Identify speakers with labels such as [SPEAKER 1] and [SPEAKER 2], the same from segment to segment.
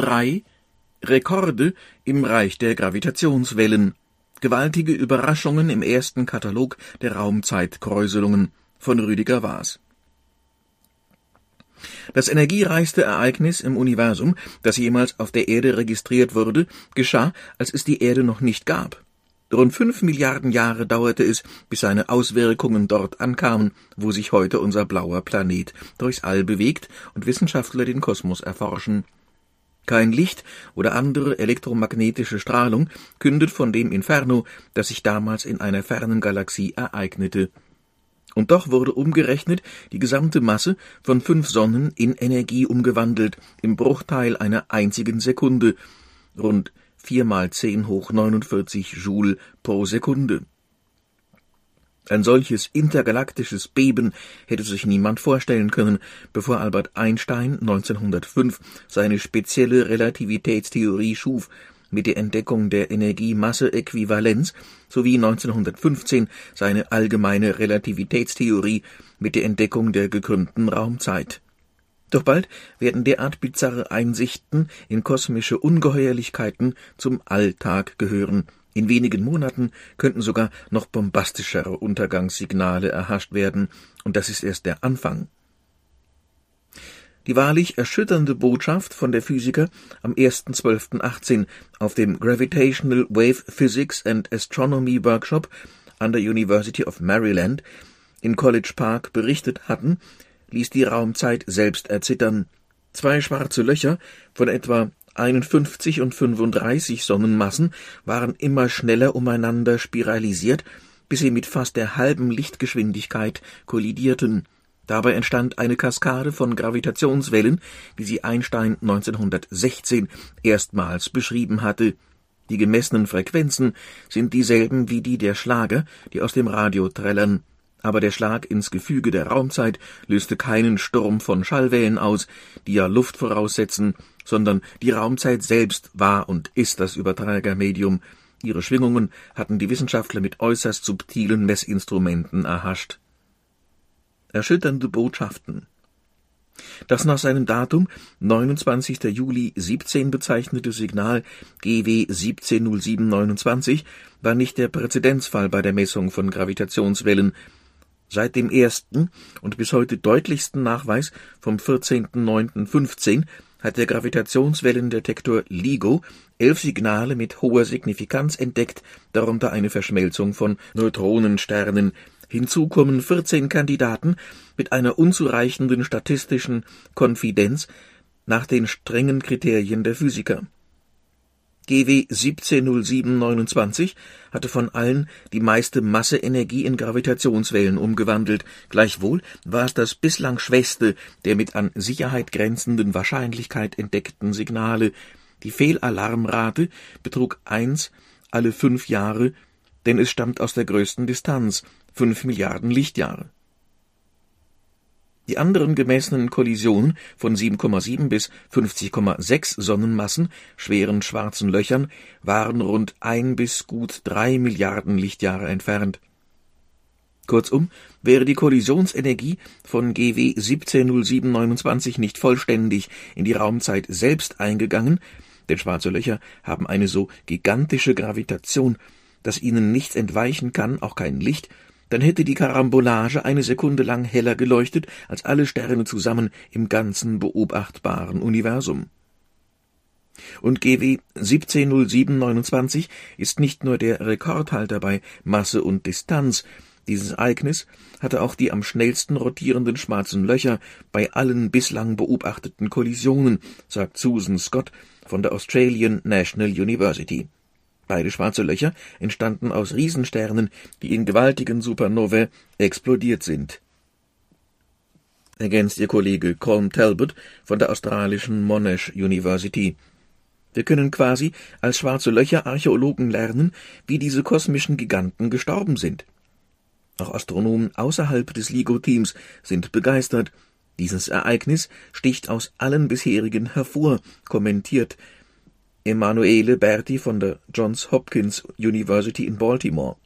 [SPEAKER 1] Teil 3 Rekorde im Reich der Gravitationswellen. Gewaltige Überraschungen im ersten Katalog der Raumzeitkräuselungen von Rüdiger Waas. Das energiereichste Ereignis im Universum, das jemals auf der Erde registriert wurde, geschah, als es die Erde noch nicht gab. Rund fünf Milliarden Jahre dauerte es, bis seine Auswirkungen dort ankamen, wo sich heute unser blauer Planet durchs All bewegt und Wissenschaftler den Kosmos erforschen. Kein Licht oder andere elektromagnetische Strahlung kündet von dem Inferno, das sich damals in einer fernen Galaxie ereignete. Und doch wurde umgerechnet die gesamte Masse von fünf Sonnen in Energie umgewandelt, im Bruchteil einer einzigen Sekunde, rund vier mal zehn hoch 49 Joule pro Sekunde. Ein solches intergalaktisches Beben hätte sich niemand vorstellen können, bevor Albert Einstein 1905 seine spezielle Relativitätstheorie schuf, mit der Entdeckung der Energie-Masse-Äquivalenz sowie 1915 seine allgemeine Relativitätstheorie mit der Entdeckung der gekrümmten Raumzeit. Doch bald werden derart bizarre Einsichten in kosmische Ungeheuerlichkeiten zum Alltag gehören. In wenigen Monaten könnten sogar noch bombastischere Untergangssignale erhascht werden, und das ist erst der Anfang. Die wahrlich erschütternde Botschaft von der Physiker am 1.12.18 auf dem Gravitational Wave Physics and Astronomy Workshop an der University of Maryland in College Park berichtet hatten, ließ die Raumzeit selbst erzittern. Zwei schwarze Löcher von etwa 51 und 35 Sonnenmassen waren immer schneller umeinander spiralisiert, bis sie mit fast der halben Lichtgeschwindigkeit kollidierten. Dabei entstand eine Kaskade von Gravitationswellen, wie sie Einstein 1916 erstmals beschrieben hatte. Die gemessenen Frequenzen sind dieselben wie die der Schlager, die aus dem Radio trällern aber der Schlag ins Gefüge der Raumzeit löste keinen Sturm von Schallwellen aus, die ja Luft voraussetzen, sondern die Raumzeit selbst war und ist das Übertragermedium. Ihre Schwingungen hatten die Wissenschaftler mit äußerst subtilen Messinstrumenten erhascht. Erschütternde Botschaften. Das nach seinem Datum 29. Juli 17 bezeichnete Signal GW 170729 war nicht der Präzedenzfall bei der Messung von Gravitationswellen, Seit dem ersten und bis heute deutlichsten Nachweis vom 14.09.15 hat der Gravitationswellendetektor LIGO elf Signale mit hoher Signifikanz entdeckt, darunter eine Verschmelzung von Neutronensternen. Hinzu kommen 14 Kandidaten mit einer unzureichenden statistischen Konfidenz nach den strengen Kriterien der Physiker GW 170729 hatte von allen die meiste Masseenergie in Gravitationswellen umgewandelt, gleichwohl war es das bislang schwächste der mit an Sicherheit grenzenden Wahrscheinlichkeit entdeckten Signale. Die Fehlalarmrate betrug eins alle fünf Jahre, denn es stammt aus der größten Distanz, fünf Milliarden Lichtjahre die anderen gemessenen Kollisionen von 7,7 bis 50,6 Sonnenmassen, schweren schwarzen Löchern, waren rund ein bis gut drei Milliarden Lichtjahre entfernt. Kurzum, wäre die Kollisionsenergie von GW 170729 nicht vollständig in die Raumzeit selbst eingegangen, denn schwarze Löcher haben eine so gigantische Gravitation, dass ihnen nichts entweichen kann, auch kein Licht, dann hätte die Karambolage eine Sekunde lang heller geleuchtet als alle Sterne zusammen im ganzen beobachtbaren Universum. Und GW 170729 ist nicht nur der Rekordhalter bei Masse und Distanz, dieses Ereignis hatte auch die am schnellsten rotierenden schwarzen Löcher bei allen bislang beobachteten Kollisionen, sagt Susan Scott von der Australian National University. Beide schwarze Löcher entstanden aus Riesensternen, die in gewaltigen Supernovae explodiert sind. Ergänzt ihr Kollege Colm Talbot von der australischen Monash University. Wir können quasi als schwarze Löcher Archäologen lernen, wie diese kosmischen Giganten gestorben sind. Auch Astronomen außerhalb des LIGO-Teams sind begeistert. Dieses Ereignis sticht aus allen bisherigen hervor, kommentiert Emanuele Berti von der Johns Hopkins University in Baltimore.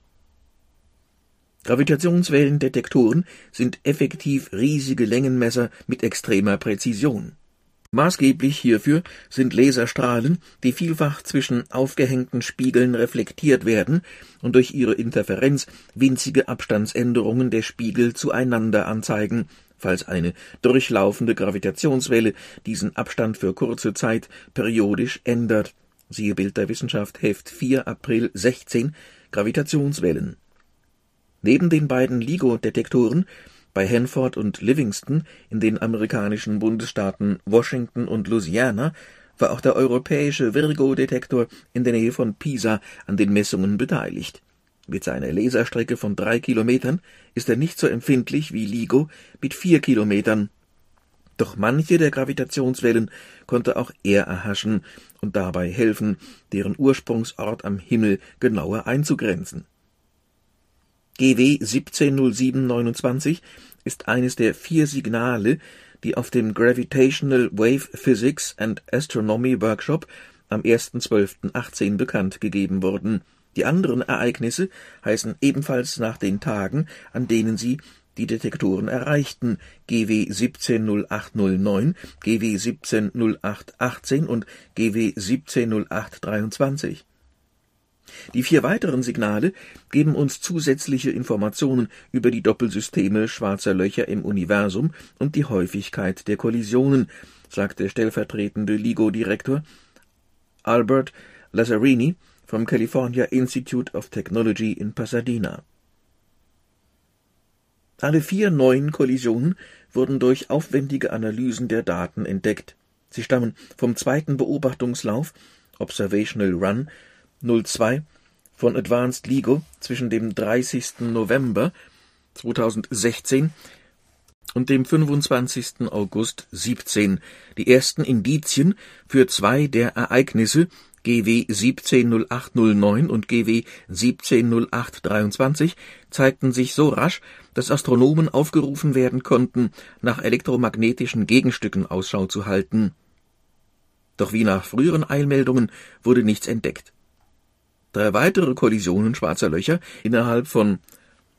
[SPEAKER 1] Gravitationswellendetektoren sind effektiv riesige Längenmesser mit extremer Präzision Maßgeblich hierfür sind Laserstrahlen, die vielfach zwischen aufgehängten Spiegeln reflektiert werden und durch ihre Interferenz winzige Abstandsänderungen der Spiegel zueinander anzeigen, falls eine durchlaufende Gravitationswelle diesen Abstand für kurze Zeit periodisch ändert. Siehe Bild der Wissenschaft Heft 4 April 16 Gravitationswellen. Neben den beiden LIGO-Detektoren bei Hanford und Livingston in den amerikanischen Bundesstaaten Washington und Louisiana war auch der europäische Virgo-Detektor in der Nähe von Pisa an den Messungen beteiligt. Mit seiner Laserstrecke von drei Kilometern ist er nicht so empfindlich wie LIGO mit vier Kilometern. Doch manche der Gravitationswellen konnte auch er erhaschen und dabei helfen, deren Ursprungsort am Himmel genauer einzugrenzen. GW 170729 ist eines der vier Signale, die auf dem Gravitational Wave Physics and Astronomy Workshop am 1.12.18 bekannt gegeben wurden. Die anderen Ereignisse heißen ebenfalls nach den Tagen, an denen sie die Detektoren erreichten, GW 170809, GW 170818 und GW 170823. Die vier weiteren Signale geben uns zusätzliche Informationen über die Doppelsysteme schwarzer Löcher im Universum und die Häufigkeit der Kollisionen, sagt der stellvertretende LIGO-Direktor Albert Lazzarini vom California Institute of Technology in Pasadena. Alle vier neuen Kollisionen wurden durch aufwendige Analysen der Daten entdeckt. Sie stammen vom zweiten Beobachtungslauf Observational Run 02 von Advanced LIGO zwischen dem 30. November 2016 und dem 25. August 17 die ersten Indizien für zwei der Ereignisse GW 170809 und GW 170823 zeigten sich so rasch, dass Astronomen aufgerufen werden konnten, nach elektromagnetischen Gegenstücken Ausschau zu halten. Doch wie nach früheren Eilmeldungen wurde nichts entdeckt. Drei weitere Kollisionen schwarzer Löcher innerhalb von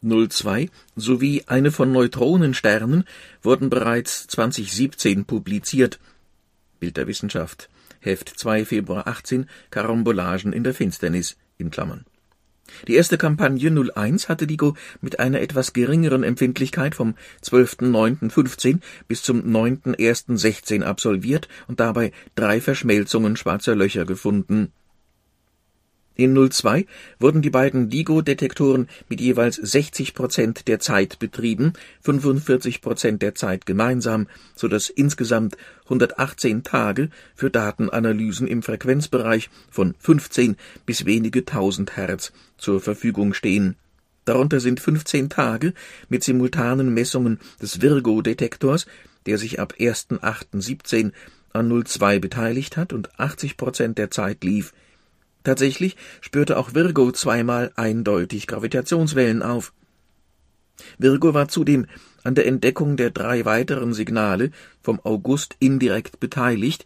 [SPEAKER 1] 02 sowie eine von Neutronensternen wurden bereits 2017 publiziert. Bild der Wissenschaft, Heft 2 Februar 18, Karambolagen in der Finsternis in Klammern. Die erste Kampagne 01 hatte Digo mit einer etwas geringeren Empfindlichkeit vom 12.09.15 bis zum 9.01.16 absolviert und dabei drei Verschmelzungen schwarzer Löcher gefunden in 02 wurden die beiden LIGO-Detektoren mit jeweils 60 Prozent der Zeit betrieben, 45 Prozent der Zeit gemeinsam, so dass insgesamt 118 Tage für Datenanalysen im Frequenzbereich von 15 bis wenige tausend Hertz zur Verfügung stehen. Darunter sind 15 Tage mit simultanen Messungen des Virgo-Detektors, der sich ab 1.8.17 an 02 beteiligt hat und 80 Prozent der Zeit lief Tatsächlich spürte auch Virgo zweimal eindeutig Gravitationswellen auf. Virgo war zudem an der Entdeckung der drei weiteren Signale vom August indirekt beteiligt,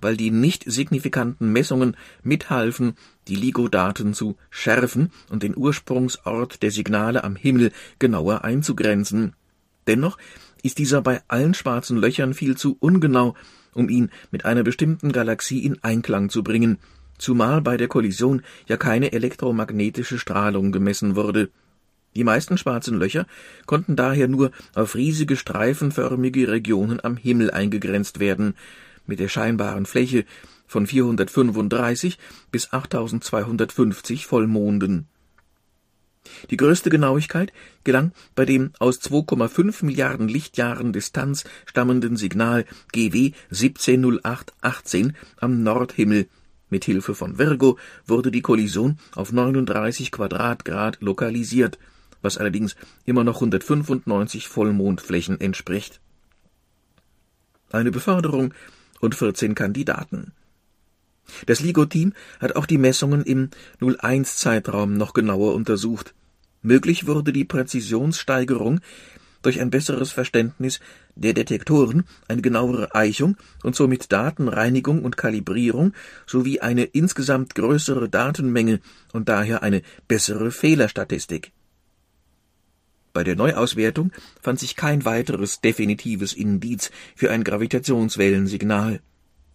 [SPEAKER 1] weil die nicht signifikanten Messungen mithalfen, die LIGO-Daten zu schärfen und den Ursprungsort der Signale am Himmel genauer einzugrenzen. Dennoch ist dieser bei allen schwarzen Löchern viel zu ungenau, um ihn mit einer bestimmten Galaxie in Einklang zu bringen, zumal bei der Kollision ja keine elektromagnetische Strahlung gemessen wurde. Die meisten schwarzen Löcher konnten daher nur auf riesige streifenförmige Regionen am Himmel eingegrenzt werden, mit der scheinbaren Fläche von 435 bis 8250 Vollmonden. Die größte Genauigkeit gelang bei dem aus 2,5 Milliarden Lichtjahren Distanz stammenden Signal GW 170818 am Nordhimmel mit Hilfe von Virgo wurde die Kollision auf 39 Quadratgrad lokalisiert, was allerdings immer noch 195 Vollmondflächen entspricht. Eine Beförderung und 14 Kandidaten. Das LIGO-Team hat auch die Messungen im 01-Zeitraum noch genauer untersucht. Möglich wurde die Präzisionssteigerung durch ein besseres Verständnis der Detektoren, eine genauere Eichung und somit Datenreinigung und Kalibrierung sowie eine insgesamt größere Datenmenge und daher eine bessere Fehlerstatistik. Bei der Neuauswertung fand sich kein weiteres definitives Indiz für ein Gravitationswellensignal.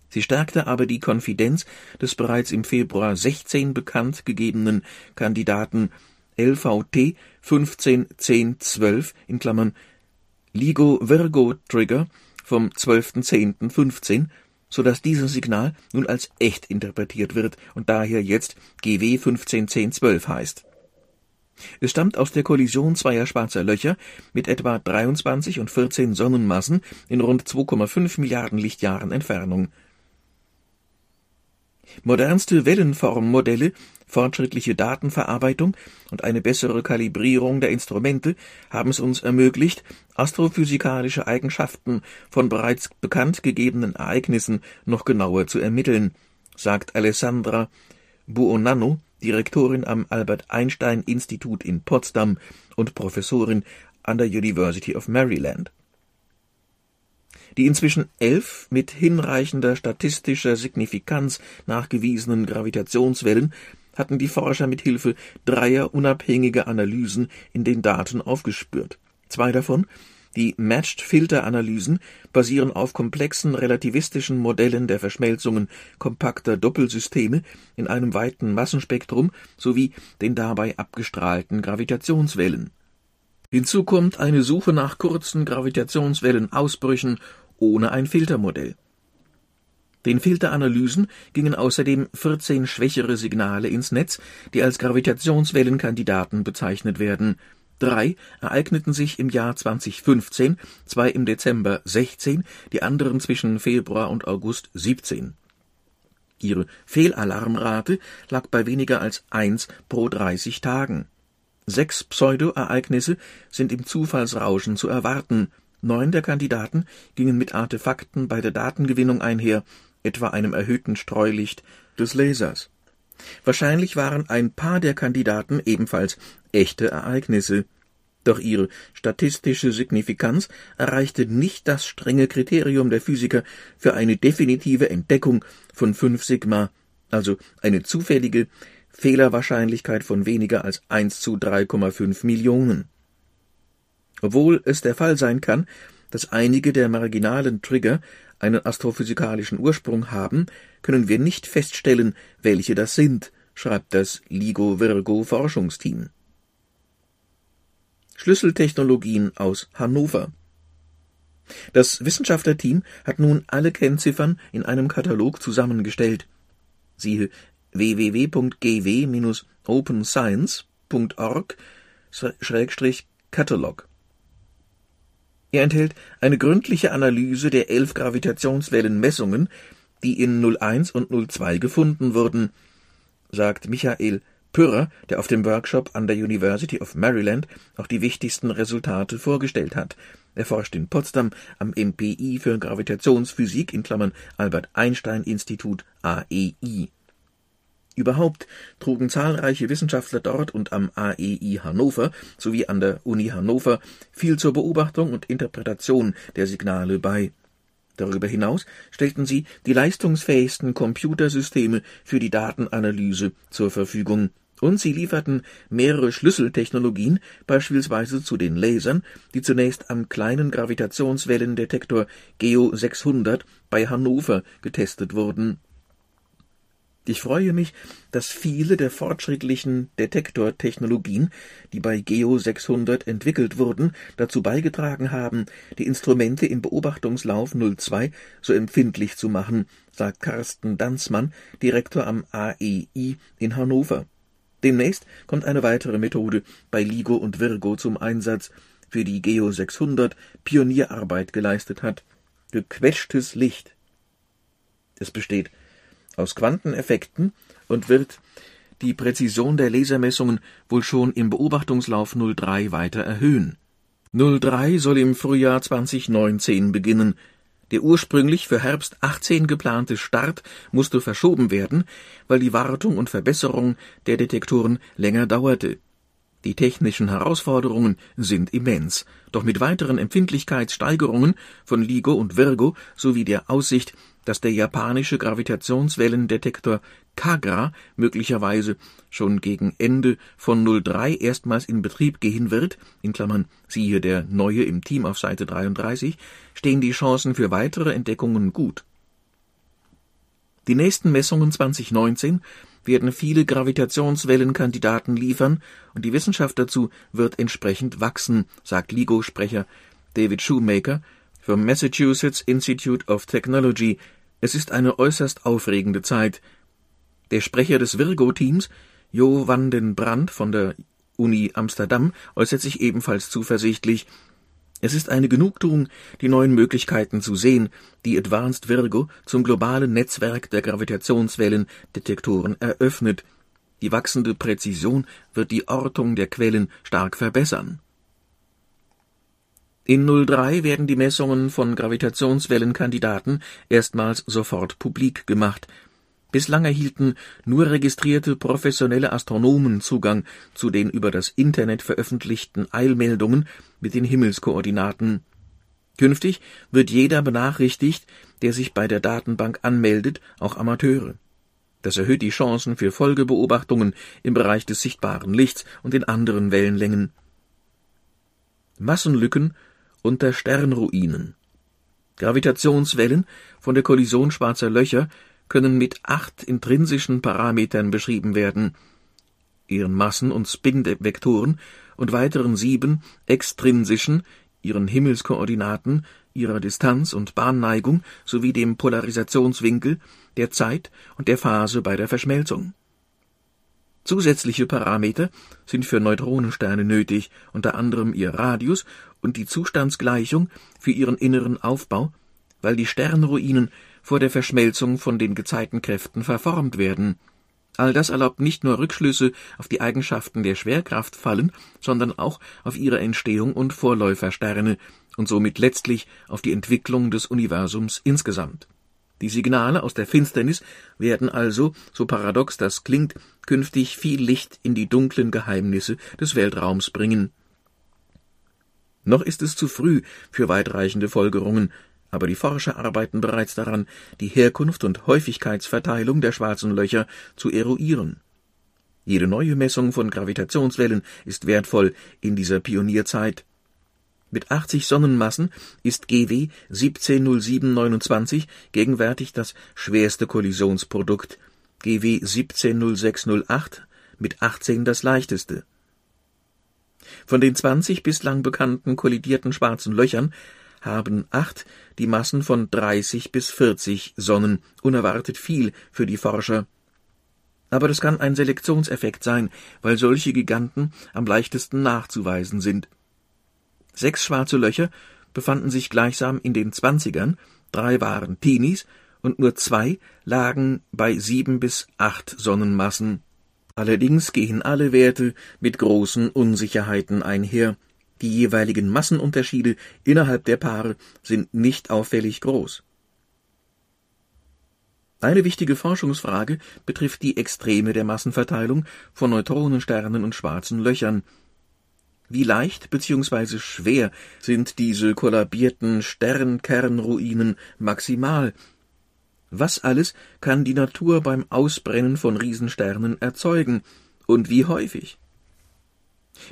[SPEAKER 1] Sie stärkte aber die Konfidenz des bereits im Februar 16 bekannt gegebenen Kandidaten LVT 151012 in Klammern LIGO Virgo Trigger vom 12.10.15, so dass dieses Signal nun als echt interpretiert wird und daher jetzt GW 151012 heißt. Es stammt aus der Kollision zweier schwarzer Löcher mit etwa 23 und 14 Sonnenmassen in rund 2,5 Milliarden Lichtjahren Entfernung. Modernste Wellenformmodelle, fortschrittliche Datenverarbeitung und eine bessere Kalibrierung der Instrumente haben es uns ermöglicht, astrophysikalische Eigenschaften von bereits bekannt gegebenen Ereignissen noch genauer zu ermitteln, sagt Alessandra Buonanno, Direktorin am Albert Einstein Institut in Potsdam und Professorin an der University of Maryland. Die inzwischen elf mit hinreichender statistischer Signifikanz nachgewiesenen Gravitationswellen hatten die Forscher mit Hilfe dreier unabhängiger Analysen in den Daten aufgespürt. Zwei davon die Matched-Filter-Analysen basieren auf komplexen relativistischen Modellen der Verschmelzungen kompakter Doppelsysteme in einem weiten Massenspektrum sowie den dabei abgestrahlten Gravitationswellen. Hinzu kommt eine Suche nach kurzen Gravitationswellenausbrüchen ohne ein Filtermodell. Den Filteranalysen gingen außerdem 14 schwächere Signale ins Netz, die als Gravitationswellenkandidaten bezeichnet werden Drei ereigneten sich im Jahr 2015, zwei im Dezember 16, die anderen zwischen Februar und August 17. Ihre Fehlalarmrate lag bei weniger als eins pro 30 Tagen. Sechs Pseudo-Ereignisse sind im Zufallsrauschen zu erwarten. Neun der Kandidaten gingen mit Artefakten bei der Datengewinnung einher, etwa einem erhöhten Streulicht des Lasers. Wahrscheinlich waren ein paar der Kandidaten ebenfalls echte Ereignisse. Doch ihre statistische Signifikanz erreichte nicht das strenge Kriterium der Physiker für eine definitive Entdeckung von 5 Sigma, also eine zufällige Fehlerwahrscheinlichkeit von weniger als 1 zu 3,5 Millionen. Obwohl es der Fall sein kann, dass einige der marginalen Trigger einen astrophysikalischen Ursprung haben, können wir nicht feststellen, welche das sind, schreibt das LIGO Virgo Forschungsteam. Schlüsseltechnologien aus Hannover. Das Wissenschaftlerteam hat nun alle Kennziffern in einem Katalog zusammengestellt. Siehe www.gw-openscience.org-Katalog. Er enthält eine gründliche Analyse der elf Gravitationswellenmessungen, die in 01 und 02 gefunden wurden, sagt Michael Pürrer, der auf dem Workshop an der University of Maryland auch die wichtigsten Resultate vorgestellt hat. Er forscht in Potsdam am MPI für Gravitationsphysik in Klammern Albert Einstein Institut AEI. Überhaupt trugen zahlreiche Wissenschaftler dort und am AEI Hannover sowie an der Uni Hannover viel zur Beobachtung und Interpretation der Signale bei. Darüber hinaus stellten sie die leistungsfähigsten Computersysteme für die Datenanalyse zur Verfügung, und sie lieferten mehrere Schlüsseltechnologien, beispielsweise zu den Lasern, die zunächst am kleinen Gravitationswellendetektor GEO 600 bei Hannover getestet wurden ich freue mich, dass viele der fortschrittlichen Detektortechnologien, die bei Geo 600 entwickelt wurden, dazu beigetragen haben, die Instrumente im Beobachtungslauf 02 so empfindlich zu machen, sagt Carsten Danzmann, Direktor am AEI in Hannover. Demnächst kommt eine weitere Methode bei LIGO und Virgo zum Einsatz, für die Geo 600 Pionierarbeit geleistet hat. Gequetschtes Licht. Es besteht aus Quanteneffekten und wird die Präzision der Lasermessungen wohl schon im Beobachtungslauf 03 weiter erhöhen. 03 soll im Frühjahr 2019 beginnen. Der ursprünglich für Herbst 18 geplante Start musste verschoben werden, weil die Wartung und Verbesserung der Detektoren länger dauerte. Die technischen Herausforderungen sind immens, doch mit weiteren Empfindlichkeitssteigerungen von LIGO und Virgo sowie der Aussicht, dass der japanische Gravitationswellendetektor Kagra möglicherweise schon gegen Ende von 03 erstmals in Betrieb gehen wird, in Klammern siehe der Neue im Team auf Seite 33, stehen die Chancen für weitere Entdeckungen gut. Die nächsten Messungen 2019 werden viele Gravitationswellenkandidaten liefern und die Wissenschaft dazu wird entsprechend wachsen, sagt LIGO-Sprecher David Shoemaker vom Massachusetts Institute of Technology. Es ist eine äußerst aufregende Zeit. Der Sprecher des Virgo-Teams, Jo van den Brandt von der Uni Amsterdam, äußert sich ebenfalls zuversichtlich. Es ist eine Genugtuung, die neuen Möglichkeiten zu sehen, die Advanced Virgo zum globalen Netzwerk der Gravitationswellendetektoren eröffnet. Die wachsende Präzision wird die Ortung der Quellen stark verbessern. In 03 werden die Messungen von Gravitationswellenkandidaten erstmals sofort publik gemacht. Bislang erhielten nur registrierte professionelle Astronomen Zugang zu den über das Internet veröffentlichten Eilmeldungen mit den Himmelskoordinaten. Künftig wird jeder benachrichtigt, der sich bei der Datenbank anmeldet, auch Amateure. Das erhöht die Chancen für Folgebeobachtungen im Bereich des sichtbaren Lichts und in anderen Wellenlängen. Massenlücken unter Sternruinen. Gravitationswellen von der Kollision schwarzer Löcher können mit acht intrinsischen Parametern beschrieben werden, ihren Massen- und Spin-Vektoren und weiteren sieben extrinsischen, ihren Himmelskoordinaten, ihrer Distanz und Bahnneigung sowie dem Polarisationswinkel, der Zeit und der Phase bei der Verschmelzung. Zusätzliche Parameter sind für Neutronensterne nötig, unter anderem ihr Radius und die Zustandsgleichung für ihren inneren Aufbau, weil die Sternruinen vor der Verschmelzung von den Gezeitenkräften verformt werden. All das erlaubt nicht nur Rückschlüsse auf die Eigenschaften der Schwerkraftfallen, sondern auch auf ihre Entstehung und Vorläufersterne und somit letztlich auf die Entwicklung des Universums insgesamt. Die Signale aus der Finsternis werden also, so paradox das klingt, künftig viel Licht in die dunklen Geheimnisse des Weltraums bringen. Noch ist es zu früh für weitreichende Folgerungen, aber die Forscher arbeiten bereits daran, die Herkunft und Häufigkeitsverteilung der schwarzen Löcher zu eruieren. Jede neue Messung von Gravitationswellen ist wertvoll in dieser Pionierzeit. Mit 80 Sonnenmassen ist GW 170729 gegenwärtig das schwerste Kollisionsprodukt, GW 170608 mit 18 das leichteste. Von den 20 bislang bekannten kollidierten schwarzen Löchern haben acht die Massen von 30 bis 40 Sonnen, unerwartet viel für die Forscher. Aber das kann ein Selektionseffekt sein, weil solche Giganten am leichtesten nachzuweisen sind. Sechs schwarze Löcher befanden sich gleichsam in den Zwanzigern, drei waren Teenies und nur zwei lagen bei sieben bis acht Sonnenmassen. Allerdings gehen alle Werte mit großen Unsicherheiten einher. Die jeweiligen Massenunterschiede innerhalb der Paare sind nicht auffällig groß. Eine wichtige Forschungsfrage betrifft die Extreme der Massenverteilung von Neutronensternen und schwarzen Löchern. Wie leicht bzw. schwer sind diese kollabierten Sternkernruinen maximal? Was alles kann die Natur beim Ausbrennen von Riesensternen erzeugen und wie häufig?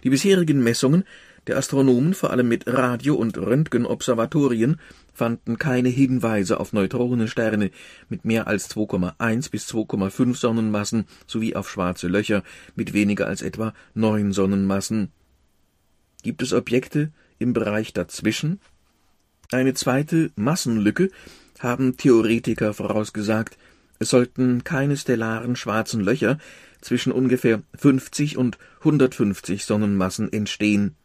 [SPEAKER 1] Die bisherigen Messungen der Astronomen, vor allem mit Radio- und Röntgenobservatorien, fanden keine Hinweise auf Neutronensterne mit mehr als 2,1 bis 2,5 Sonnenmassen sowie auf schwarze Löcher mit weniger als etwa neun Sonnenmassen. Gibt es Objekte im Bereich dazwischen? Eine zweite Massenlücke haben Theoretiker vorausgesagt. Es sollten keine stellaren schwarzen Löcher zwischen ungefähr 50 und 150 Sonnenmassen entstehen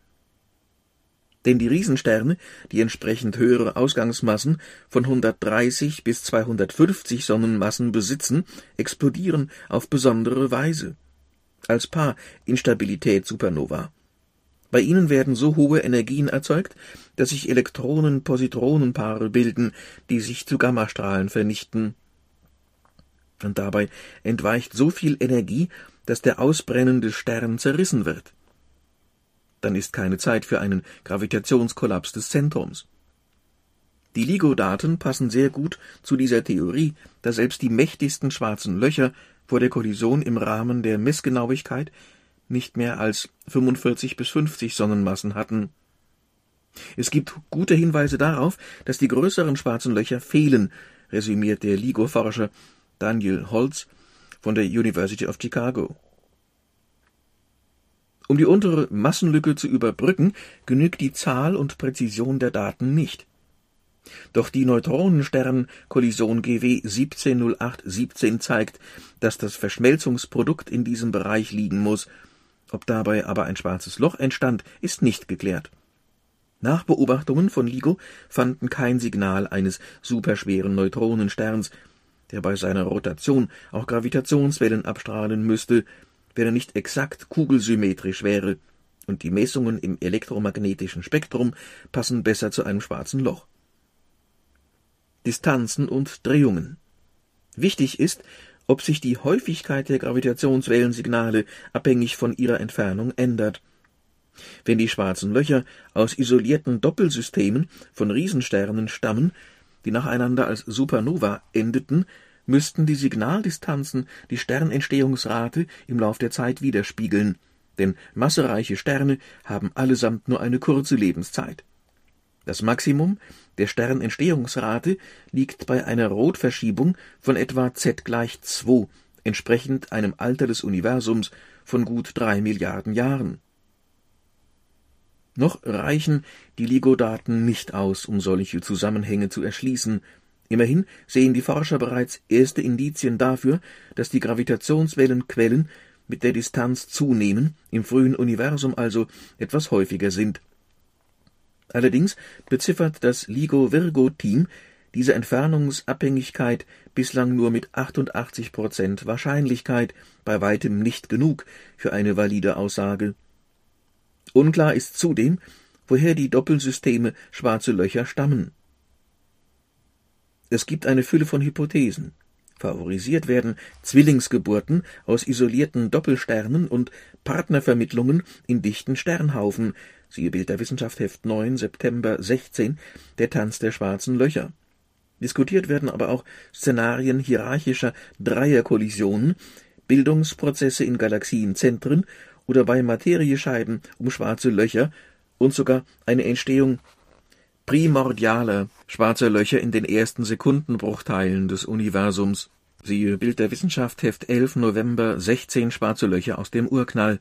[SPEAKER 1] denn die Riesensterne, die entsprechend höhere Ausgangsmassen von 130 bis 250 Sonnenmassen besitzen, explodieren auf besondere Weise. Als Paar Instabilität-Supernova. Bei ihnen werden so hohe Energien erzeugt, dass sich Elektronen-Positronenpaare bilden, die sich zu Gammastrahlen vernichten. Und dabei entweicht so viel Energie, dass der ausbrennende Stern zerrissen wird dann ist keine Zeit für einen Gravitationskollaps des Zentrums. Die LIGO-Daten passen sehr gut zu dieser Theorie, da selbst die mächtigsten schwarzen Löcher vor der Kollision im Rahmen der Messgenauigkeit nicht mehr als 45 bis 50 Sonnenmassen hatten. Es gibt gute Hinweise darauf, dass die größeren schwarzen Löcher fehlen, resümiert der LIGO-Forscher Daniel Holz von der University of Chicago. Um die untere Massenlücke zu überbrücken, genügt die Zahl und Präzision der Daten nicht. Doch die Neutronenstern-Kollision GW 170817 zeigt, dass das Verschmelzungsprodukt in diesem Bereich liegen muss. Ob dabei aber ein schwarzes Loch entstand, ist nicht geklärt. Nachbeobachtungen von LIGO fanden kein Signal eines superschweren Neutronensterns, der bei seiner Rotation auch Gravitationswellen abstrahlen müsste, wenn er nicht exakt kugelsymmetrisch wäre, und die Messungen im elektromagnetischen Spektrum passen besser zu einem schwarzen Loch. Distanzen und Drehungen. Wichtig ist, ob sich die Häufigkeit der Gravitationswellensignale abhängig von ihrer Entfernung ändert. Wenn die schwarzen Löcher aus isolierten Doppelsystemen von Riesensternen stammen, die nacheinander als Supernova endeten, müssten die Signaldistanzen die Sternentstehungsrate im Lauf der Zeit widerspiegeln, denn massereiche Sterne haben allesamt nur eine kurze Lebenszeit. Das Maximum der Sternentstehungsrate liegt bei einer Rotverschiebung von etwa z gleich 2, entsprechend einem Alter des Universums von gut drei Milliarden Jahren. Noch reichen die LIGO-Daten nicht aus, um solche Zusammenhänge zu erschließen. Immerhin sehen die Forscher bereits erste Indizien dafür, dass die Gravitationswellenquellen mit der Distanz zunehmen, im frühen Universum also etwas häufiger sind. Allerdings beziffert das LIGO-Virgo-Team diese Entfernungsabhängigkeit bislang nur mit 88 Prozent Wahrscheinlichkeit, bei weitem nicht genug für eine valide Aussage. Unklar ist zudem, woher die Doppelsysteme Schwarze Löcher stammen. Es gibt eine Fülle von Hypothesen. Favorisiert werden Zwillingsgeburten aus isolierten Doppelsternen und Partnervermittlungen in dichten Sternhaufen, siehe Bild der Wissenschaft Heft 9, September 16, der Tanz der schwarzen Löcher. Diskutiert werden aber auch Szenarien hierarchischer Dreierkollisionen, Bildungsprozesse in Galaxienzentren oder bei Materiescheiben um schwarze Löcher und sogar eine Entstehung primordialer schwarzer Löcher in den ersten Sekundenbruchteilen des Universums. Siehe Bild der Wissenschaft Heft 11 November 16 schwarze Löcher aus dem Urknall.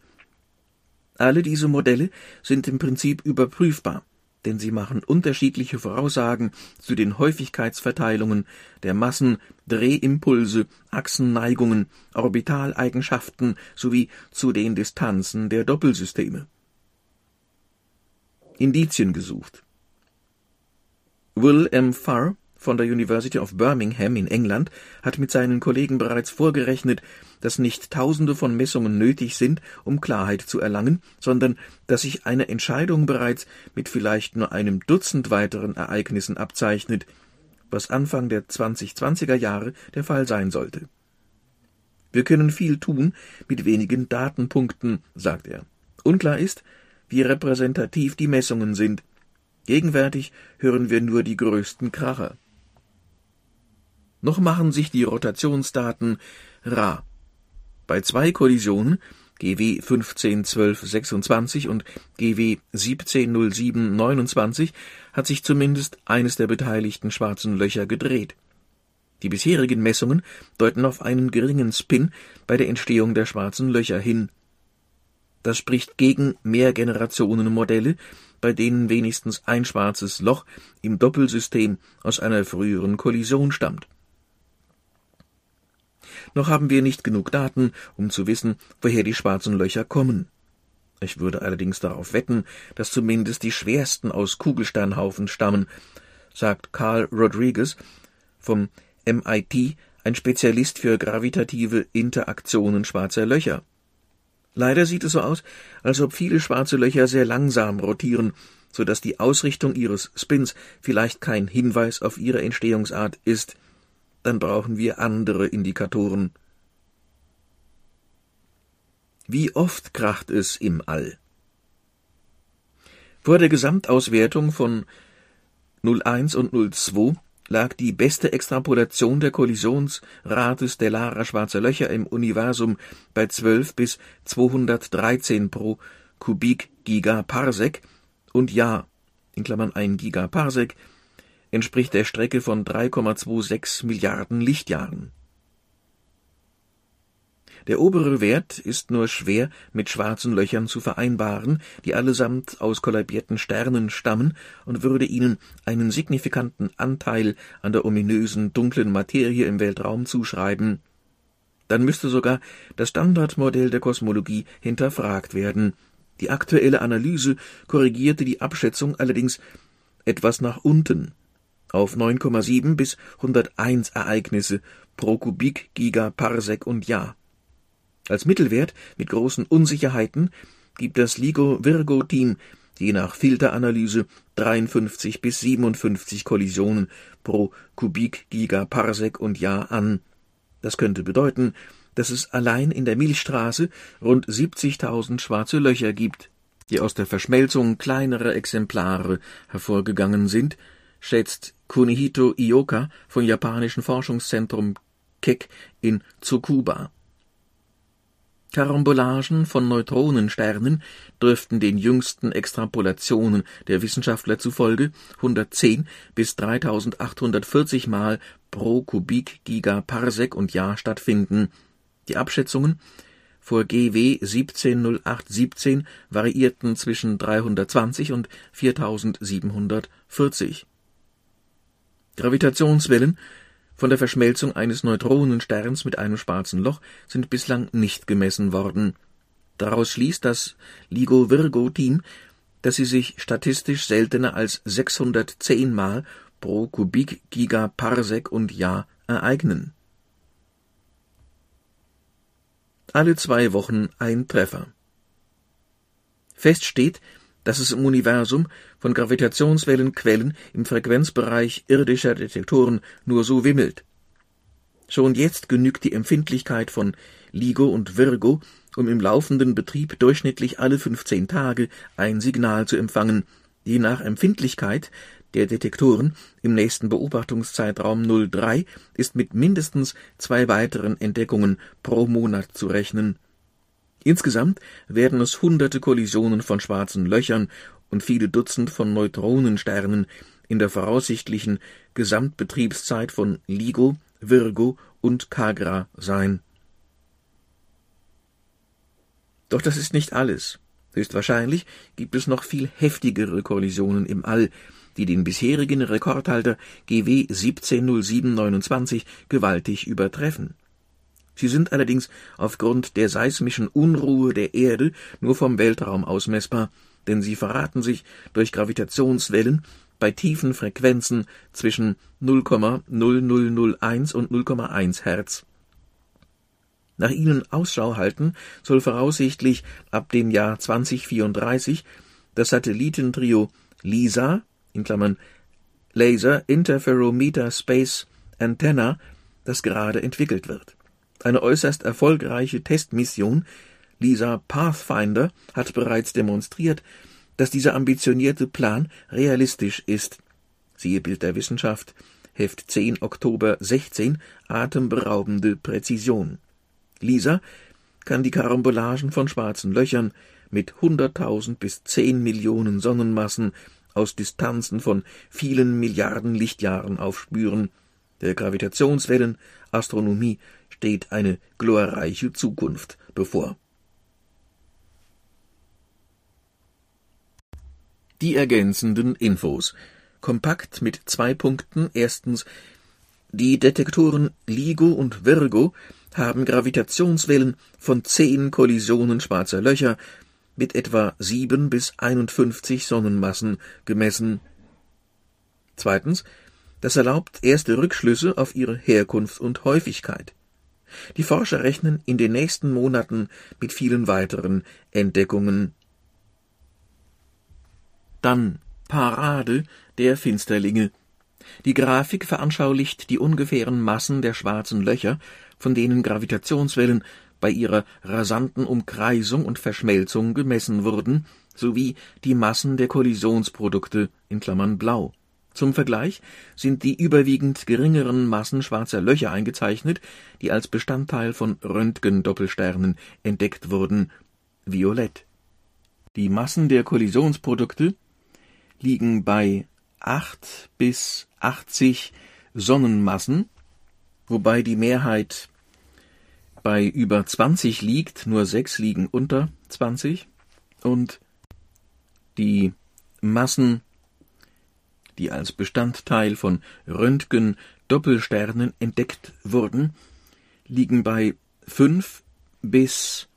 [SPEAKER 1] Alle diese Modelle sind im Prinzip überprüfbar, denn sie machen unterschiedliche Voraussagen zu den Häufigkeitsverteilungen der Massen, Drehimpulse, Achsenneigungen, Orbitaleigenschaften sowie zu den Distanzen der Doppelsysteme. Indizien gesucht. Will M. Farr von der University of Birmingham in England hat mit seinen Kollegen bereits vorgerechnet, dass nicht Tausende von Messungen nötig sind, um Klarheit zu erlangen, sondern dass sich eine Entscheidung bereits mit vielleicht nur einem Dutzend weiteren Ereignissen abzeichnet, was Anfang der 2020er Jahre der Fall sein sollte. Wir können viel tun mit wenigen Datenpunkten, sagt er. Unklar ist, wie repräsentativ die Messungen sind. Gegenwärtig hören wir nur die größten Kracher. Noch machen sich die Rotationsdaten rar. Bei zwei Kollisionen GW 151226 und GW 170729 hat sich zumindest eines der beteiligten schwarzen Löcher gedreht. Die bisherigen Messungen deuten auf einen geringen Spin bei der Entstehung der schwarzen Löcher hin. Das spricht gegen Mehrgenerationenmodelle, bei denen wenigstens ein schwarzes Loch im Doppelsystem aus einer früheren Kollision stammt. Noch haben wir nicht genug Daten, um zu wissen, woher die schwarzen Löcher kommen. Ich würde allerdings darauf wetten, dass zumindest die schwersten aus Kugelsternhaufen stammen, sagt Carl Rodriguez vom MIT, ein Spezialist für gravitative Interaktionen schwarzer Löcher. Leider sieht es so aus, als ob viele schwarze Löcher sehr langsam rotieren, so dass die Ausrichtung ihres Spins vielleicht kein Hinweis auf ihre Entstehungsart ist dann brauchen wir andere Indikatoren. Wie oft kracht es im All? Vor der Gesamtauswertung von 01 und 02 lag die beste Extrapolation der Kollisionsrate stellarer schwarzer Löcher im Universum bei 12 bis 213 pro Kubik-Gigaparsec und ja in Klammern (1 Gigaparsec) entspricht der Strecke von 3,26 Milliarden Lichtjahren. Der obere Wert ist nur schwer mit schwarzen Löchern zu vereinbaren, die allesamt aus kollabierten Sternen stammen, und würde ihnen einen signifikanten Anteil an der ominösen dunklen Materie im Weltraum zuschreiben. Dann müsste sogar das Standardmodell der Kosmologie hinterfragt werden. Die aktuelle Analyse korrigierte die Abschätzung allerdings etwas nach unten auf 9,7 bis 101 Ereignisse pro Kubik-Gigaparsec und Jahr. Als Mittelwert mit großen Unsicherheiten gibt das LIGO-Virgo-Team je nach Filteranalyse 53 bis 57 Kollisionen pro Kubik-Gigaparsec und Jahr an. Das könnte bedeuten, dass es allein in der Milchstraße rund 70.000 schwarze Löcher gibt, die aus der Verschmelzung kleinerer Exemplare hervorgegangen sind, schätzt Kunihito Ioka vom japanischen Forschungszentrum Keck in Tsukuba. Karambolagen von Neutronensternen dürften den jüngsten Extrapolationen der Wissenschaftler zufolge 110 bis 3840 Mal pro Kubik-Gigaparsec und Jahr stattfinden. Die Abschätzungen vor GW 170817 variierten zwischen 320 und 4740. Gravitationswellen von der Verschmelzung eines Neutronensterns mit einem schwarzen Loch sind bislang nicht gemessen worden. Daraus schließt das LIGO-Virgo-Team, dass sie sich statistisch seltener als 610 Mal pro Kubik-Gigaparsec und Jahr ereignen. Alle zwei Wochen ein Treffer. Fest steht, dass es im Universum von Gravitationswellenquellen im Frequenzbereich irdischer Detektoren nur so wimmelt. Schon jetzt genügt die Empfindlichkeit von LIGO und Virgo, um im laufenden Betrieb durchschnittlich alle 15 Tage ein Signal zu empfangen, je nach Empfindlichkeit der Detektoren im nächsten Beobachtungszeitraum 03 ist mit mindestens zwei weiteren Entdeckungen pro Monat zu rechnen Insgesamt werden es hunderte Kollisionen von schwarzen Löchern und viele Dutzend von Neutronensternen in der voraussichtlichen Gesamtbetriebszeit von LIGO, Virgo und Kagra sein. Doch das ist nicht alles. Höchstwahrscheinlich gibt es noch viel heftigere Kollisionen im All, die den bisherigen Rekordhalter GW 170729 gewaltig übertreffen Sie sind allerdings aufgrund der seismischen Unruhe der Erde nur vom Weltraum aus messbar, denn sie verraten sich durch Gravitationswellen bei tiefen Frequenzen zwischen 0,0001 und 0,1 Hertz. Nach ihnen Ausschau halten soll voraussichtlich ab dem Jahr 2034 das Satellitentrio LISA in Klammern Laser Interferometer Space Antenna, das gerade entwickelt wird. Eine äußerst erfolgreiche Testmission, Lisa Pathfinder, hat bereits demonstriert, dass dieser ambitionierte Plan realistisch ist. Siehe Bild der Wissenschaft, Heft 10 Oktober 16, atemberaubende Präzision. Lisa kann die Karambolagen von schwarzen Löchern mit 100.000 bis 10 Millionen Sonnenmassen aus Distanzen von vielen Milliarden Lichtjahren aufspüren. Der Gravitationswellen Astronomie steht eine glorreiche Zukunft bevor. Die ergänzenden Infos. Kompakt mit zwei Punkten. Erstens, die Detektoren LIGO und Virgo haben Gravitationswellen von zehn Kollisionen schwarzer Löcher mit etwa sieben bis 51 Sonnenmassen gemessen. Zweitens, das erlaubt erste Rückschlüsse auf ihre Herkunft und Häufigkeit. Die Forscher rechnen in den nächsten Monaten mit vielen weiteren Entdeckungen. Dann Parade der Finsterlinge. Die Grafik veranschaulicht die ungefähren Massen der schwarzen Löcher, von denen Gravitationswellen bei ihrer rasanten Umkreisung und Verschmelzung gemessen wurden, sowie die Massen der Kollisionsprodukte in Klammern blau Zum Vergleich sind die überwiegend geringeren Massen schwarzer Löcher eingezeichnet, die als Bestandteil von Röntgendoppelsternen entdeckt wurden, violett. Die Massen der Kollisionsprodukte liegen bei 8 bis 80 Sonnenmassen, wobei die Mehrheit bei über 20 liegt, nur sechs liegen unter 20 und die Massen die als Bestandteil von Röntgen-Doppelsternen entdeckt wurden, liegen bei 5 bis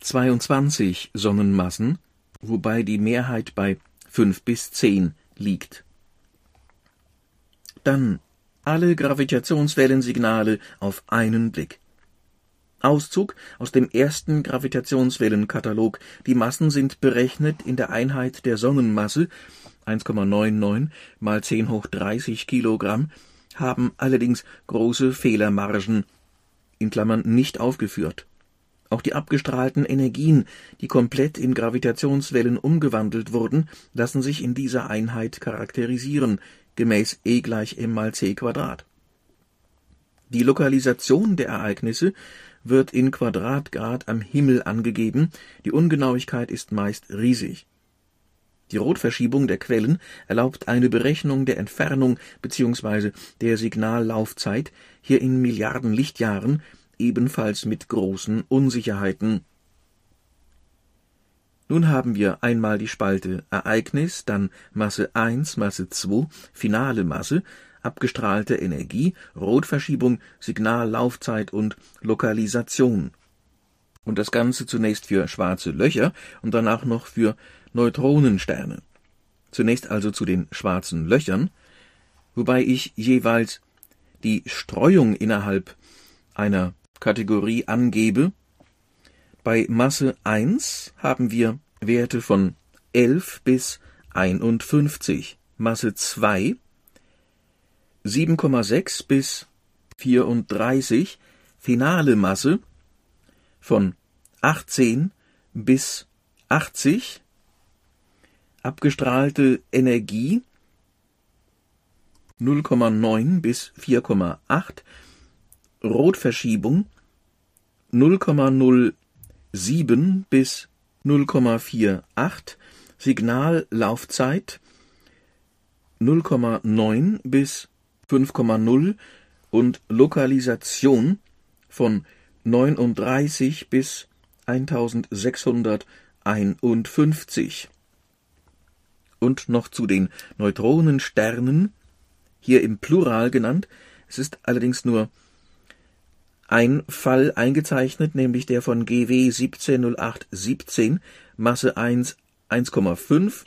[SPEAKER 1] 22 Sonnenmassen, wobei die Mehrheit bei 5 bis 10 liegt. Dann alle Gravitationswellensignale auf einen Blick. Auszug aus dem ersten Gravitationswellenkatalog. Die Massen sind berechnet in der Einheit der Sonnenmasse 1,99 mal 10 hoch 30 Kilogramm, haben allerdings große Fehlermargen in Klammern nicht aufgeführt. Auch die abgestrahlten Energien, die komplett in Gravitationswellen umgewandelt wurden, lassen sich in dieser Einheit charakterisieren, gemäß E gleich m mal c Quadrat. Die Lokalisation der Ereignisse wird in Quadratgrad am Himmel angegeben, die Ungenauigkeit ist meist riesig die Rotverschiebung der Quellen erlaubt eine Berechnung der Entfernung bzw. der Signallaufzeit, hier in Milliarden Lichtjahren, ebenfalls mit großen Unsicherheiten. Nun haben wir einmal die Spalte Ereignis, dann Masse 1, Masse 2, finale Masse, abgestrahlte Energie, Rotverschiebung, Signallaufzeit und Lokalisation. Und das Ganze zunächst für schwarze Löcher und danach noch für Neutronensterne. Zunächst also zu den schwarzen Löchern, wobei ich jeweils die Streuung innerhalb einer Kategorie angebe. Bei Masse 1 haben wir Werte von 11 bis 51, Masse 2 7,6 bis 34, finale Masse von 18 bis 80, abgestrahlte Energie 0,9 bis 4,8, Rotverschiebung 0,07 bis 0,48, Signallaufzeit 0,9 bis 5,0 und Lokalisation von 39 bis 1651 und noch zu den Neutronensternen, hier im Plural genannt. Es ist allerdings nur ein Fall eingezeichnet, nämlich der von GW 170817, Masse 1 1,5,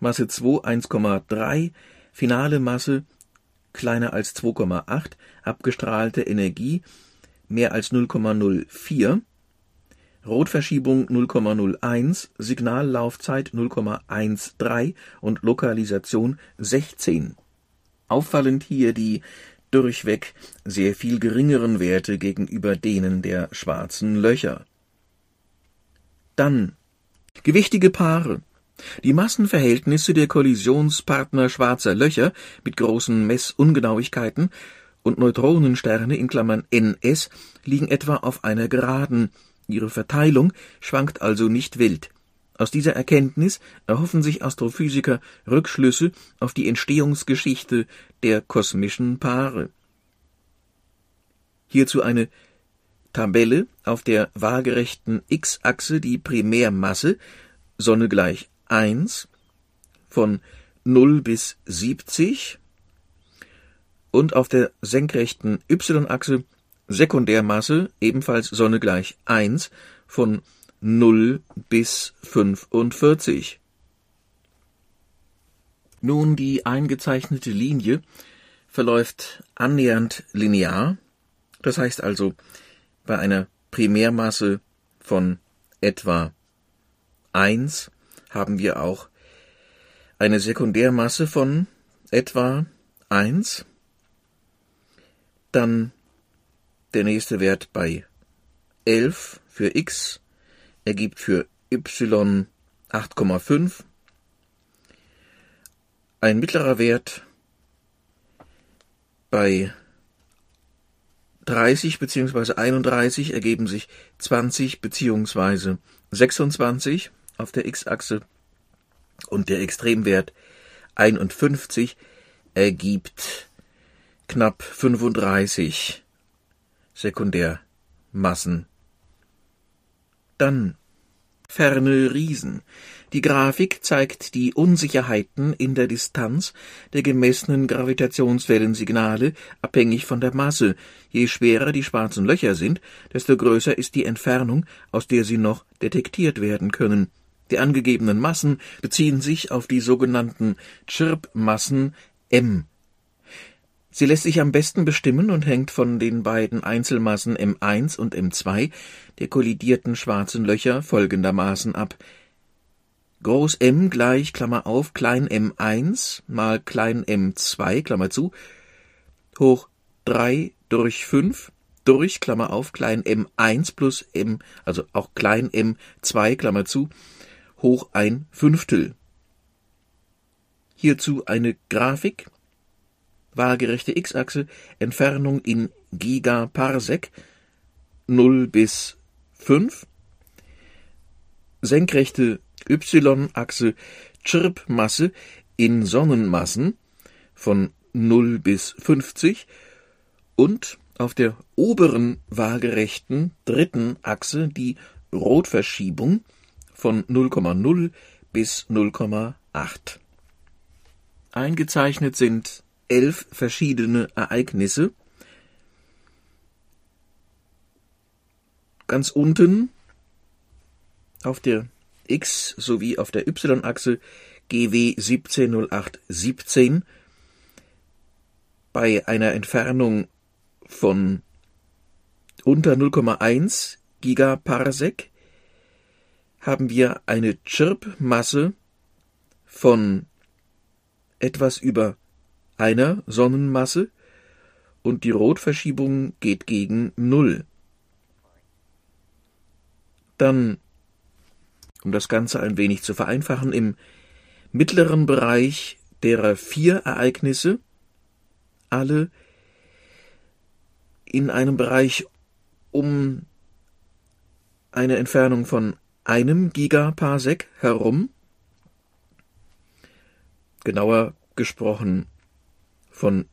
[SPEAKER 1] Masse 2 1,3, finale Masse kleiner als 2,8, abgestrahlte Energie mehr als 0,04, Rotverschiebung 0,01, Signallaufzeit 0,13 und Lokalisation 16. Auffallend hier die durchweg sehr viel geringeren Werte gegenüber denen der schwarzen Löcher. Dann gewichtige Paare. Die Massenverhältnisse der Kollisionspartner schwarzer Löcher mit großen Messungenauigkeiten und Neutronensterne in Klammern NS liegen etwa auf einer Geraden, Ihre Verteilung schwankt also nicht wild. Aus dieser Erkenntnis erhoffen sich Astrophysiker Rückschlüsse auf die Entstehungsgeschichte der kosmischen Paare. Hierzu eine Tabelle auf der waagerechten x-Achse die Primärmasse Sonne gleich 1 von 0 bis 70 und auf der senkrechten y-Achse Sekundärmasse ebenfalls Sonne gleich 1 von 0 bis 45. Nun, die eingezeichnete Linie verläuft annähernd linear, das heißt also bei einer Primärmasse von etwa 1 haben wir auch eine Sekundärmasse von etwa 1, dann der nächste Wert bei 11 für x ergibt für y 8,5. Ein mittlerer Wert bei 30 bzw. 31 ergeben sich 20 bzw. 26 auf der x-Achse und der Extremwert 51 ergibt knapp 35 Sekundärmassen. Dann ferne Riesen. Die Grafik zeigt die Unsicherheiten in der Distanz der gemessenen Gravitationswellensignale abhängig von der Masse. Je schwerer die schwarzen Löcher sind, desto größer ist die Entfernung, aus der sie noch detektiert werden können. Die angegebenen Massen beziehen sich auf die sogenannten Chirp-Massen M. Sie lässt sich am besten bestimmen und hängt von den beiden Einzelmassen M1 und M2 der kollidierten schwarzen Löcher folgendermaßen ab. Groß M gleich Klammer auf klein M1 mal klein M2 Klammer zu hoch 3 durch 5 durch Klammer auf klein M1 plus M, also auch klein M2 Klammer zu hoch ein Fünftel. Hierzu eine Grafik, waagerechte x-Achse, Entfernung in Gigaparsec 0 bis 5, senkrechte y-Achse Chirp-Masse in Sonnenmassen von 0 bis 50 und auf der oberen waagerechten dritten Achse die Rotverschiebung von 0,0 bis 0,8. Eingezeichnet sind elf verschiedene Ereignisse. Ganz unten auf der X- sowie auf der Y-Achse GW 170817 bei einer Entfernung von unter 0,1 Gigaparsec haben wir eine Chirp-Masse von etwas über einer Sonnenmasse und die Rotverschiebung geht gegen Null. Dann, um das Ganze ein wenig zu vereinfachen, im mittleren Bereich derer vier Ereignisse, alle in einem Bereich um eine Entfernung von einem Gigaparsec herum, genauer gesprochen von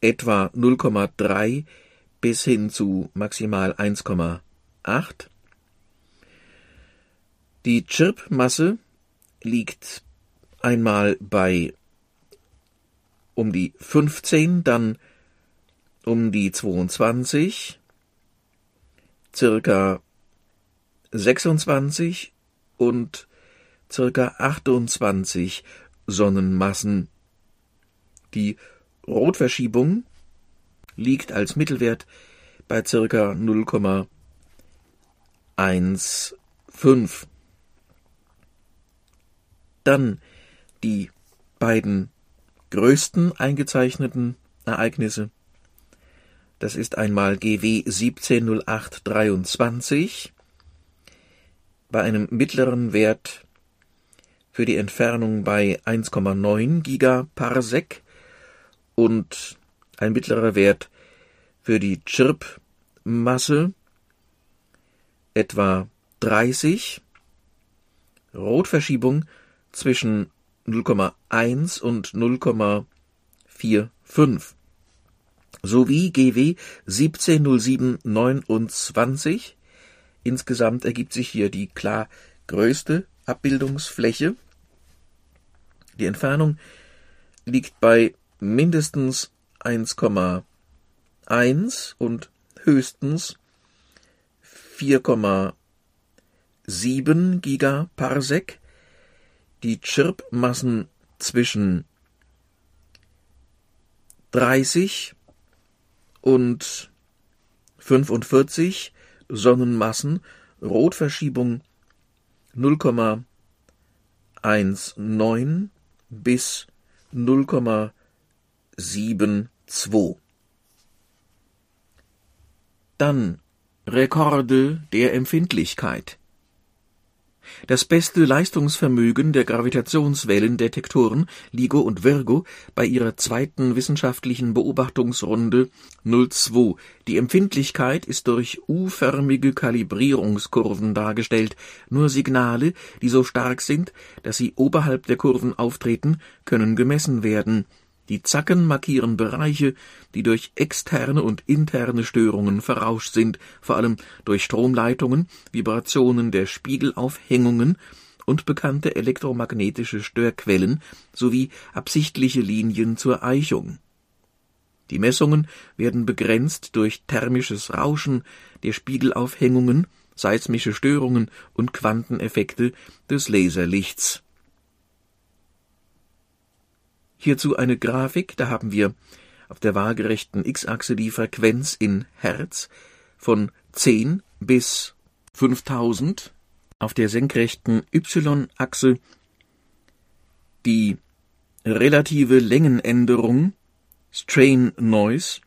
[SPEAKER 1] etwa 0,3 bis hin zu maximal 1,8. Die Chirp-Masse liegt einmal bei um die 15, dann um die 22, circa 26 und circa 28 Sonnenmassen. Die Rotverschiebung liegt als Mittelwert bei circa 0,15. Dann die beiden größten eingezeichneten Ereignisse. Das ist einmal GW 170823 bei einem mittleren Wert für die Entfernung bei 1,9 Gigaparsec und ein mittlerer Wert für die Chirp-Masse etwa 30. Rotverschiebung zwischen 0,1 und 0,45 sowie GW 170729. Insgesamt ergibt sich hier die klar größte Abbildungsfläche. Die Entfernung liegt bei mindestens 1,1 und höchstens 4,7 Gigaparsec. Die Chirp-Massen zwischen 30 und 45 Sonnenmassen, Rotverschiebung 0,19 bis 0,72. Dann Rekorde der Empfindlichkeit. Das beste Leistungsvermögen der Gravitationswellendetektoren LIGO und Virgo bei ihrer zweiten wissenschaftlichen Beobachtungsrunde 02. Die Empfindlichkeit ist durch U-förmige Kalibrierungskurven dargestellt. Nur Signale, die so stark sind, dass sie oberhalb der Kurven auftreten, können gemessen werden die Zacken markieren Bereiche, die durch externe und interne Störungen verrauscht sind, vor allem durch Stromleitungen, Vibrationen der Spiegelaufhängungen und bekannte elektromagnetische Störquellen sowie absichtliche Linien zur Eichung. Die Messungen werden begrenzt durch thermisches Rauschen der Spiegelaufhängungen, seismische Störungen und Quanteneffekte des Laserlichts Hierzu eine Grafik, da haben wir auf der waagerechten x-Achse die Frequenz in Hertz von 10 bis 5000, auf der senkrechten y-Achse die relative Längenänderung Strain Noise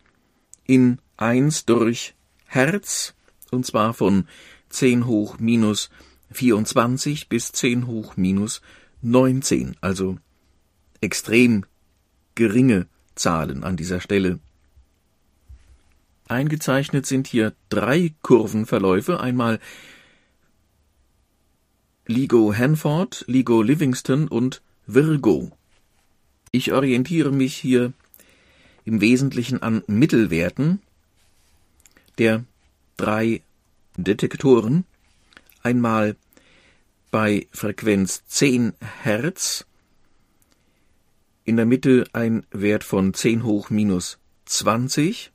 [SPEAKER 1] in 1 durch Hertz, und zwar von 10 hoch minus 24 bis 10 hoch minus 19, also extrem geringe Zahlen an dieser Stelle. Eingezeichnet sind hier drei Kurvenverläufe, einmal LIGO Hanford, LIGO Livingston und Virgo. Ich orientiere mich hier im Wesentlichen an Mittelwerten der drei Detektoren, einmal bei Frequenz 10 Hertz in der Mitte ein Wert von 10 hoch minus 20,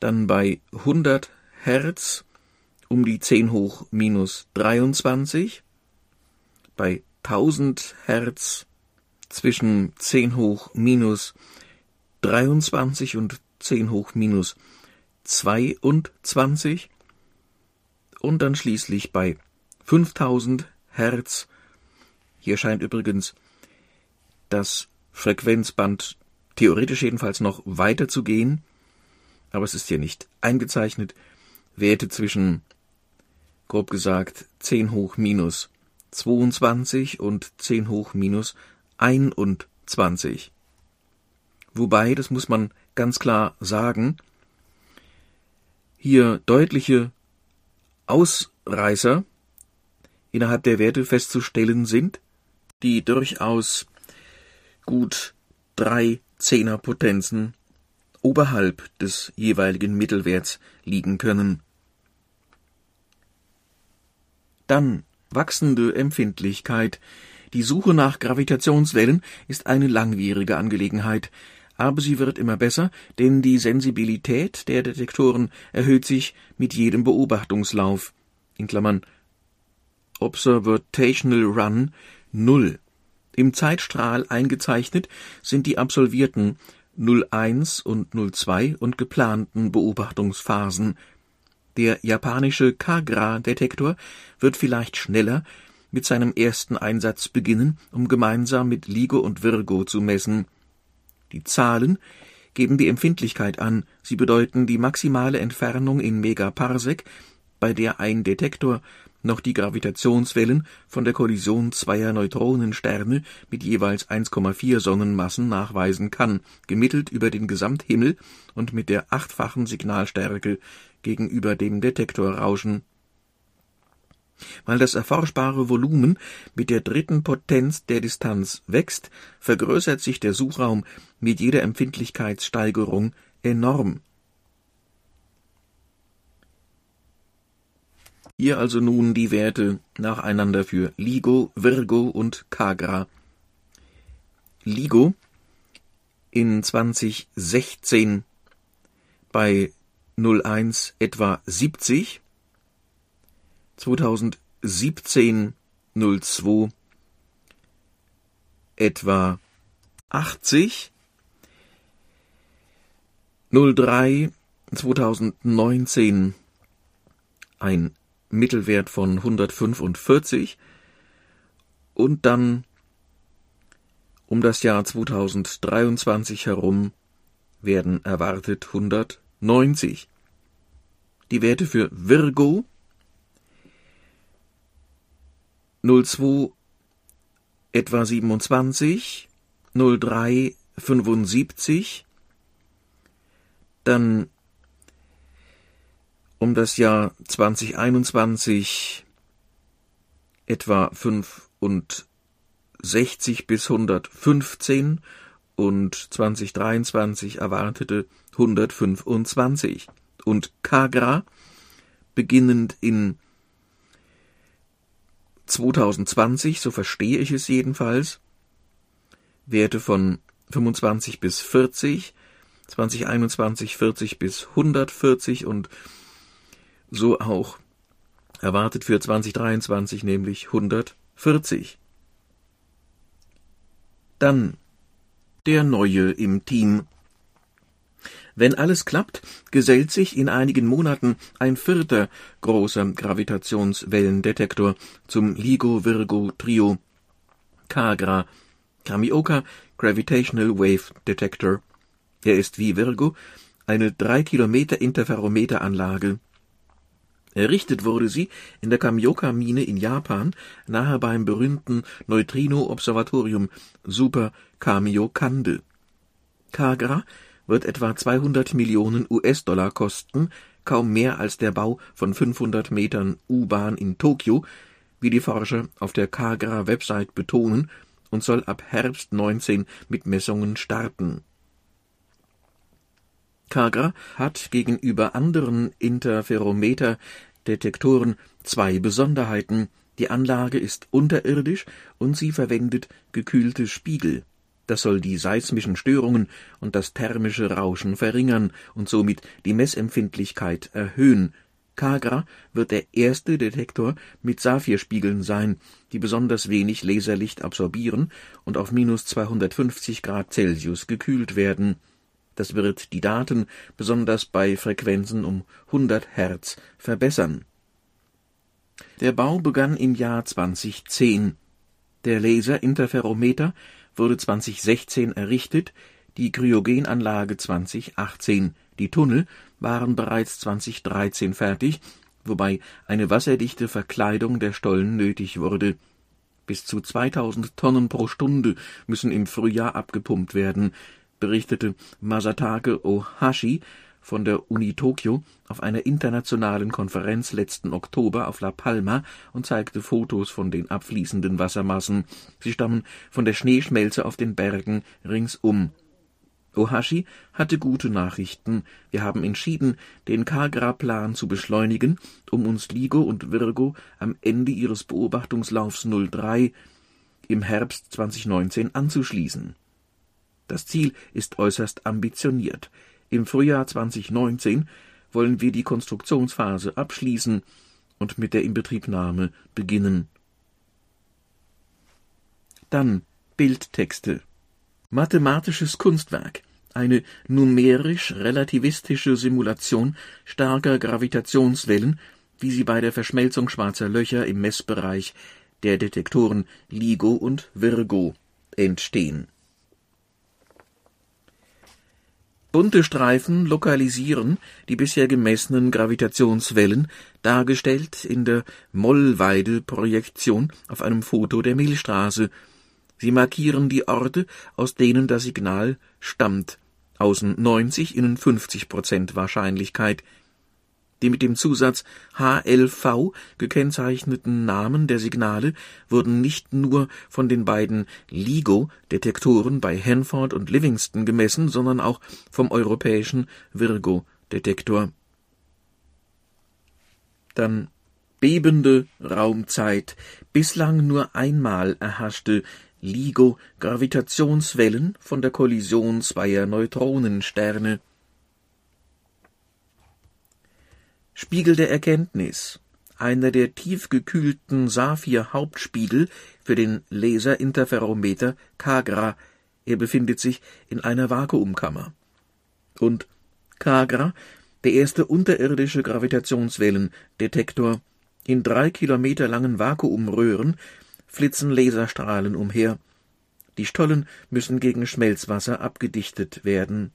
[SPEAKER 1] dann bei 100 Hertz um die 10 hoch minus 23, bei 1000 Hertz zwischen 10 hoch minus 23 und 10 hoch minus 22 und dann schließlich bei 5000 Hertz. Hier scheint übrigens das Frequenzband theoretisch jedenfalls noch weiter zu gehen, aber es ist hier nicht eingezeichnet. Werte zwischen, grob gesagt, 10 hoch minus 22 und 10 hoch minus 21. Wobei, das muss man ganz klar sagen, hier deutliche Ausreißer innerhalb der Werte festzustellen sind, die durchaus gut drei Zehnerpotenzen oberhalb des jeweiligen Mittelwerts liegen können. Dann wachsende Empfindlichkeit. Die Suche nach Gravitationswellen ist eine langwierige Angelegenheit, aber sie wird immer besser, denn die Sensibilität der Detektoren erhöht sich mit jedem Beobachtungslauf. In Klammern Observational Run null. Im Zeitstrahl eingezeichnet sind die absolvierten 01 und 02 und geplanten Beobachtungsphasen. Der japanische Kagra-Detektor wird vielleicht schneller mit seinem ersten Einsatz beginnen, um gemeinsam mit LIGO und Virgo zu messen. Die Zahlen geben die Empfindlichkeit an, sie bedeuten die maximale Entfernung in Megaparsec, bei der ein Detektor noch die Gravitationswellen von der Kollision zweier Neutronensterne mit jeweils 1,4 Sonnenmassen nachweisen kann, gemittelt über den Gesamthimmel und mit der achtfachen Signalstärke gegenüber dem Detektorrauschen. Weil das erforschbare Volumen mit der dritten Potenz der Distanz wächst, vergrößert sich der Suchraum mit jeder Empfindlichkeitssteigerung enorm Hier also nun die Werte nacheinander für LIGO, Virgo und Kagra. LIGO in 2016 bei 01 etwa 70, 2017 02 etwa 80, 03 2019 ein Mittelwert von 145 und dann um das Jahr 2023 herum werden erwartet 190. Die Werte für Virgo 02 etwa 27, 03 75, dann um das Jahr 2021 etwa 65 bis 115 und 2023 erwartete 125 und Kagra beginnend in 2020, so verstehe ich es jedenfalls, Werte von 25 bis 40, 2021 40 bis 140 und so auch erwartet für 2023 nämlich 140. Dann der Neue im Team. Wenn alles klappt, gesellt sich in einigen Monaten ein vierter großer Gravitationswellendetektor zum LIGO-Virgo-Trio Kagra Kamioka Gravitational Wave Detector. Er ist wie Virgo eine 3 Kilometer Interferometeranlage Errichtet wurde sie in der Kamioka-Mine in Japan, nahe beim berühmten Neutrino-Observatorium Super Kamiokande. Kagra wird etwa 200 Millionen US-Dollar kosten, kaum mehr als der Bau von 500 Metern U-Bahn in Tokio, wie die Forscher auf der Kagra-Website betonen, und soll ab Herbst 19 mit Messungen starten Kagra hat gegenüber anderen Interferometer-Detektoren zwei Besonderheiten. Die Anlage ist unterirdisch und sie verwendet gekühlte Spiegel. Das soll die seismischen Störungen und das thermische Rauschen verringern und somit die Messempfindlichkeit erhöhen. Kagra wird der erste Detektor mit Saphirspiegeln sein, die besonders wenig Laserlicht absorbieren und auf minus 250 Grad Celsius gekühlt werden das wird die Daten besonders bei Frequenzen um 100 Hertz verbessern. Der Bau begann im Jahr 2010. Der Laserinterferometer wurde 2016 errichtet, die Kryogenanlage 2018. Die Tunnel waren bereits 2013 fertig, wobei eine wasserdichte Verkleidung der Stollen nötig wurde. Bis zu 2000 Tonnen pro Stunde müssen im Frühjahr abgepumpt werden berichtete Masatake Ohashi von der Uni Tokio auf einer internationalen Konferenz letzten Oktober auf La Palma und zeigte Fotos von den abfließenden Wassermassen. Sie stammen von der Schneeschmelze auf den Bergen ringsum. Ohashi hatte gute Nachrichten. Wir haben entschieden, den Kagra-Plan zu beschleunigen, um uns LIGO und Virgo am Ende ihres Beobachtungslaufs 03 im Herbst 2019 anzuschließen das Ziel ist äußerst ambitioniert. Im Frühjahr 2019 wollen wir die Konstruktionsphase abschließen und mit der Inbetriebnahme beginnen. Dann Bildtexte. Mathematisches Kunstwerk. Eine numerisch-relativistische Simulation starker Gravitationswellen, wie sie bei der Verschmelzung schwarzer Löcher im Messbereich der Detektoren LIGO und Virgo entstehen Bunte Streifen lokalisieren die bisher gemessenen Gravitationswellen, dargestellt in der Mollweide-Projektion auf einem Foto der Milchstraße. Sie markieren die Orte, aus denen das Signal stammt. Außen 90, innen 50 Prozent Wahrscheinlichkeit die mit dem Zusatz HLV gekennzeichneten Namen der Signale wurden nicht nur von den beiden LIGO-Detektoren bei Hanford und Livingston gemessen, sondern auch vom europäischen Virgo-Detektor. Dann bebende Raumzeit. Bislang nur einmal erhaschte LIGO-Gravitationswellen von der Kollision zweier Neutronensterne Spiegel der Erkenntnis, einer der tiefgekühlten Saphir-Hauptspiegel für den Laserinterferometer Kagra. Er befindet sich in einer Vakuumkammer. Und Kagra, der erste unterirdische Gravitationswellendetektor. In drei Kilometer langen Vakuumröhren flitzen Laserstrahlen umher. Die Stollen müssen gegen Schmelzwasser abgedichtet werden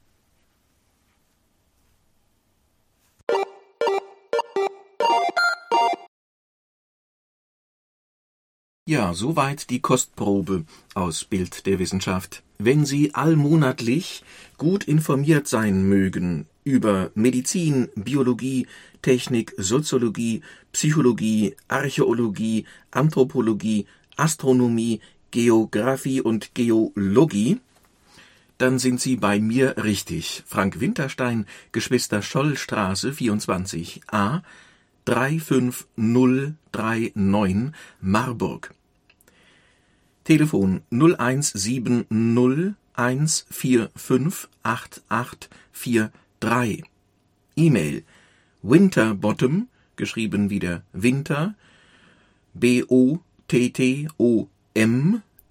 [SPEAKER 1] Ja, soweit die Kostprobe aus Bild der Wissenschaft. Wenn Sie allmonatlich gut informiert sein mögen über Medizin, Biologie, Technik, Soziologie, Psychologie, Archäologie, Anthropologie, Astronomie, Geographie und Geologie, dann sind Sie bei mir richtig. Frank Winterstein, Geschwister Schollstraße 24a, 35039 Marburg. Telefon 0170 145 8843. E-Mail winterbottom, geschrieben wieder Winter, B-O-T-T-O-M,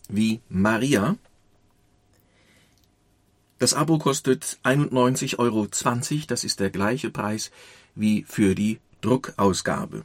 [SPEAKER 1] wie Maria. Das Abo kostet 91,20 Euro, das ist der gleiche Preis wie für die Druckausgabe